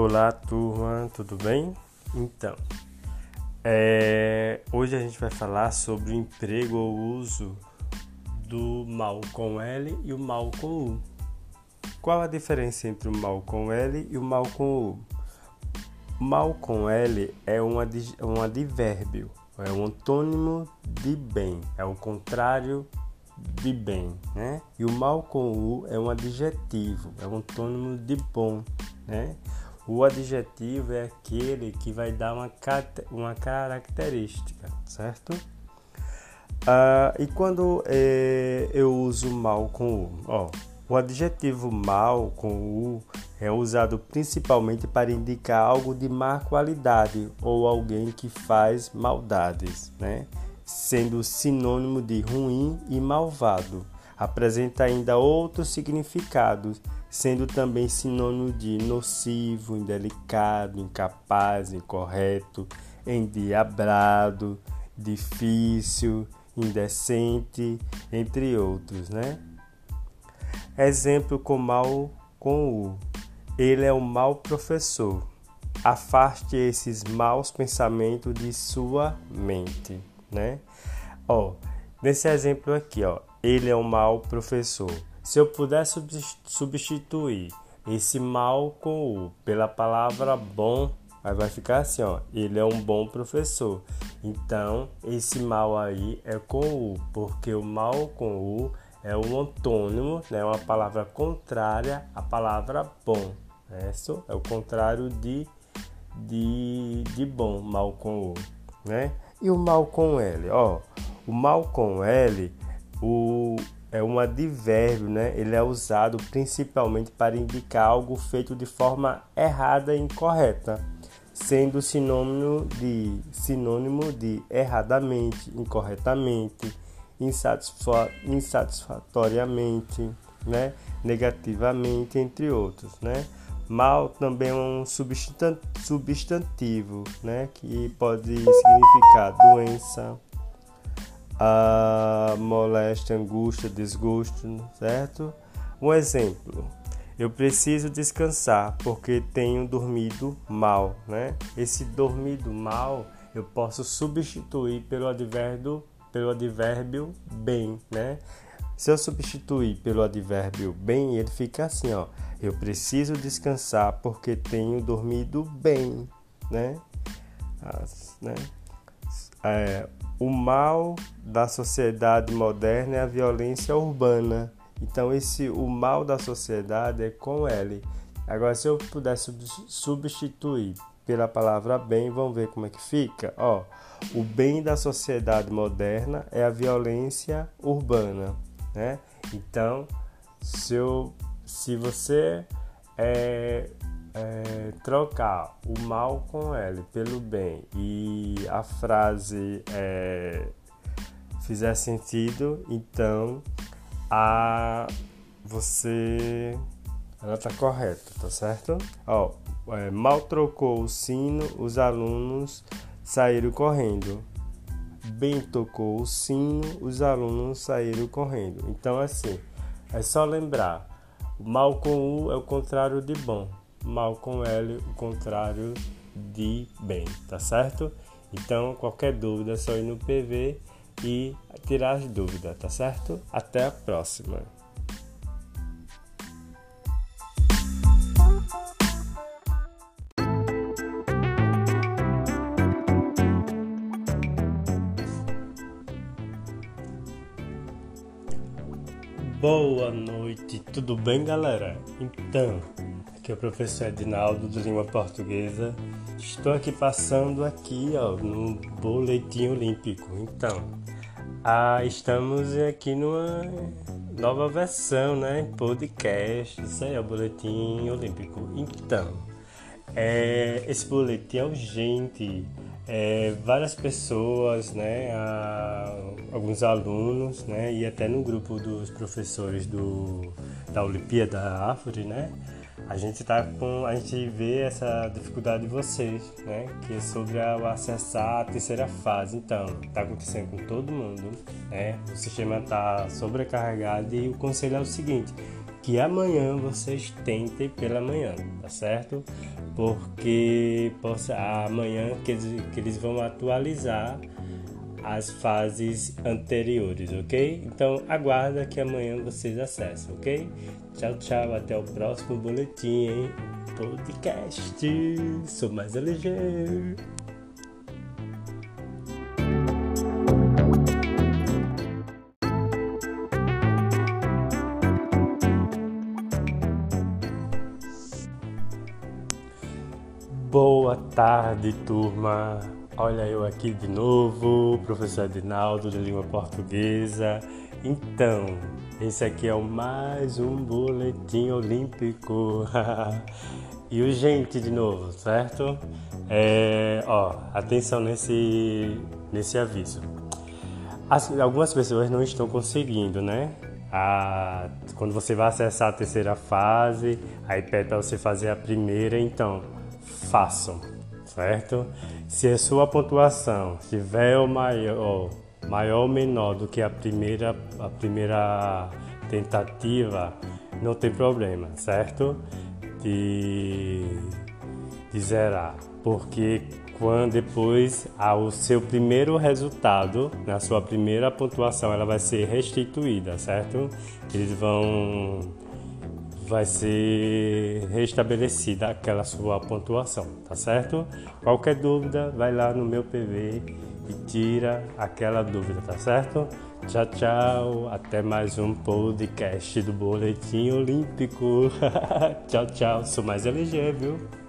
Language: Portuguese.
Olá, turma, tudo bem? Então, é, hoje a gente vai falar sobre o emprego ou uso do mal com L e o mal com U. Qual a diferença entre o mal com L e o mal com U? Mal com L é um, um advérbio, é um antônimo de bem, é o contrário de bem, né? E o mal com U é um adjetivo, é um antônimo de bom, né? O adjetivo é aquele que vai dar uma, uma característica, certo? Ah, e quando é, eu uso mal com U? Ó, o adjetivo mal com U é usado principalmente para indicar algo de má qualidade ou alguém que faz maldades, né? sendo sinônimo de ruim e malvado. Apresenta ainda outros significados sendo também sinônimo de nocivo, indelicado, incapaz, incorreto, endiabrado, difícil, indecente, entre outros, né? Exemplo com mal com o. Ele é um mau professor. Afaste esses maus pensamentos de sua mente, né? Ó, nesse exemplo aqui, ó, ele é um mau professor. Se eu puder substituir esse mal com o pela palavra bom, aí vai ficar assim, ó. Ele é um bom professor. Então, esse mal aí é com o, porque o mal com o é um antônimo, né? Uma palavra contrária à palavra bom. Isso é o contrário de, de, de bom, mal com o, né? E o mal com L, ó. O mal com L, o é um advérbio, né? Ele é usado principalmente para indicar algo feito de forma errada e incorreta, sendo sinônimo de sinônimo de erradamente, incorretamente, insatisfatoriamente, né? Negativamente, entre outros, né? Mal também é um substantivo, né? Que pode significar doença, a moléstia, angústia, desgosto, certo? Um exemplo. Eu preciso descansar porque tenho dormido mal, né? Esse dormido mal eu posso substituir pelo advérbio, pelo advérbio bem, né? Se eu substituir pelo advérbio bem, ele fica assim, ó. Eu preciso descansar porque tenho dormido bem, né? As, né? É, o mal da sociedade moderna é a violência urbana. Então esse o mal da sociedade é com L. Agora se eu pudesse substituir pela palavra bem, vamos ver como é que fica. Ó, o bem da sociedade moderna é a violência urbana, né? Então, se, eu, se você é, é, trocar o mal com L pelo bem e a frase é, fizer sentido, então a você ela tá correta, tá certo? Ó, é, mal trocou o sino, os alunos saíram correndo. Bem tocou o sino, os alunos saíram correndo. Então assim, é só lembrar, mal com U é o contrário de bom mal com L, o contrário de bem, tá certo? Então, qualquer dúvida é só ir no PV e tirar as dúvidas, tá certo? Até a próxima! Boa noite, tudo bem, galera? Então, aqui é o professor Edinaldo do Língua Portuguesa. Estou aqui passando aqui, ó, no boletim olímpico. Então, ah, estamos aqui numa nova versão, né? Podcast. Isso aí é o boletim olímpico. Então, é, esse boletim é urgente. É, várias pessoas, né, alguns alunos, né, e até no grupo dos professores do, da Olimpíada Árvore, né, a gente tá com a gente vê essa dificuldade de vocês, né? Que é sobre a, o acessar a terceira fase. Então, tá acontecendo com todo mundo, né? O sistema tá sobrecarregado e o conselho é o seguinte, que amanhã vocês tentem pela manhã, tá certo? Porque possa, amanhã que eles, que eles vão atualizar as fases anteriores, ok? Então aguarda que amanhã vocês acessem, ok? Tchau, tchau, até o próximo boletim, hein? Podcast. Sou mais LG. Boa tarde, turma. Olha eu aqui de novo, professor Adinaldo de língua portuguesa. Então, esse aqui é o mais um boletim olímpico. e urgente de novo, certo? É, ó, atenção nesse, nesse aviso. As, algumas pessoas não estão conseguindo, né? A, quando você vai acessar a terceira fase, aí pede para você fazer a primeira, então façam, certo? Se a sua pontuação estiver maior, maior ou menor do que a primeira, a primeira tentativa, não tem problema, certo? De, de zerar, porque quando depois ao seu primeiro resultado, na sua primeira pontuação, ela vai ser restituída, certo? Eles vão vai ser restabelecida aquela sua pontuação, tá certo? Qualquer dúvida, vai lá no meu PV e tira aquela dúvida, tá certo? Tchau, tchau. Até mais um podcast do Boletim Olímpico. tchau, tchau. Sou mais LG, viu?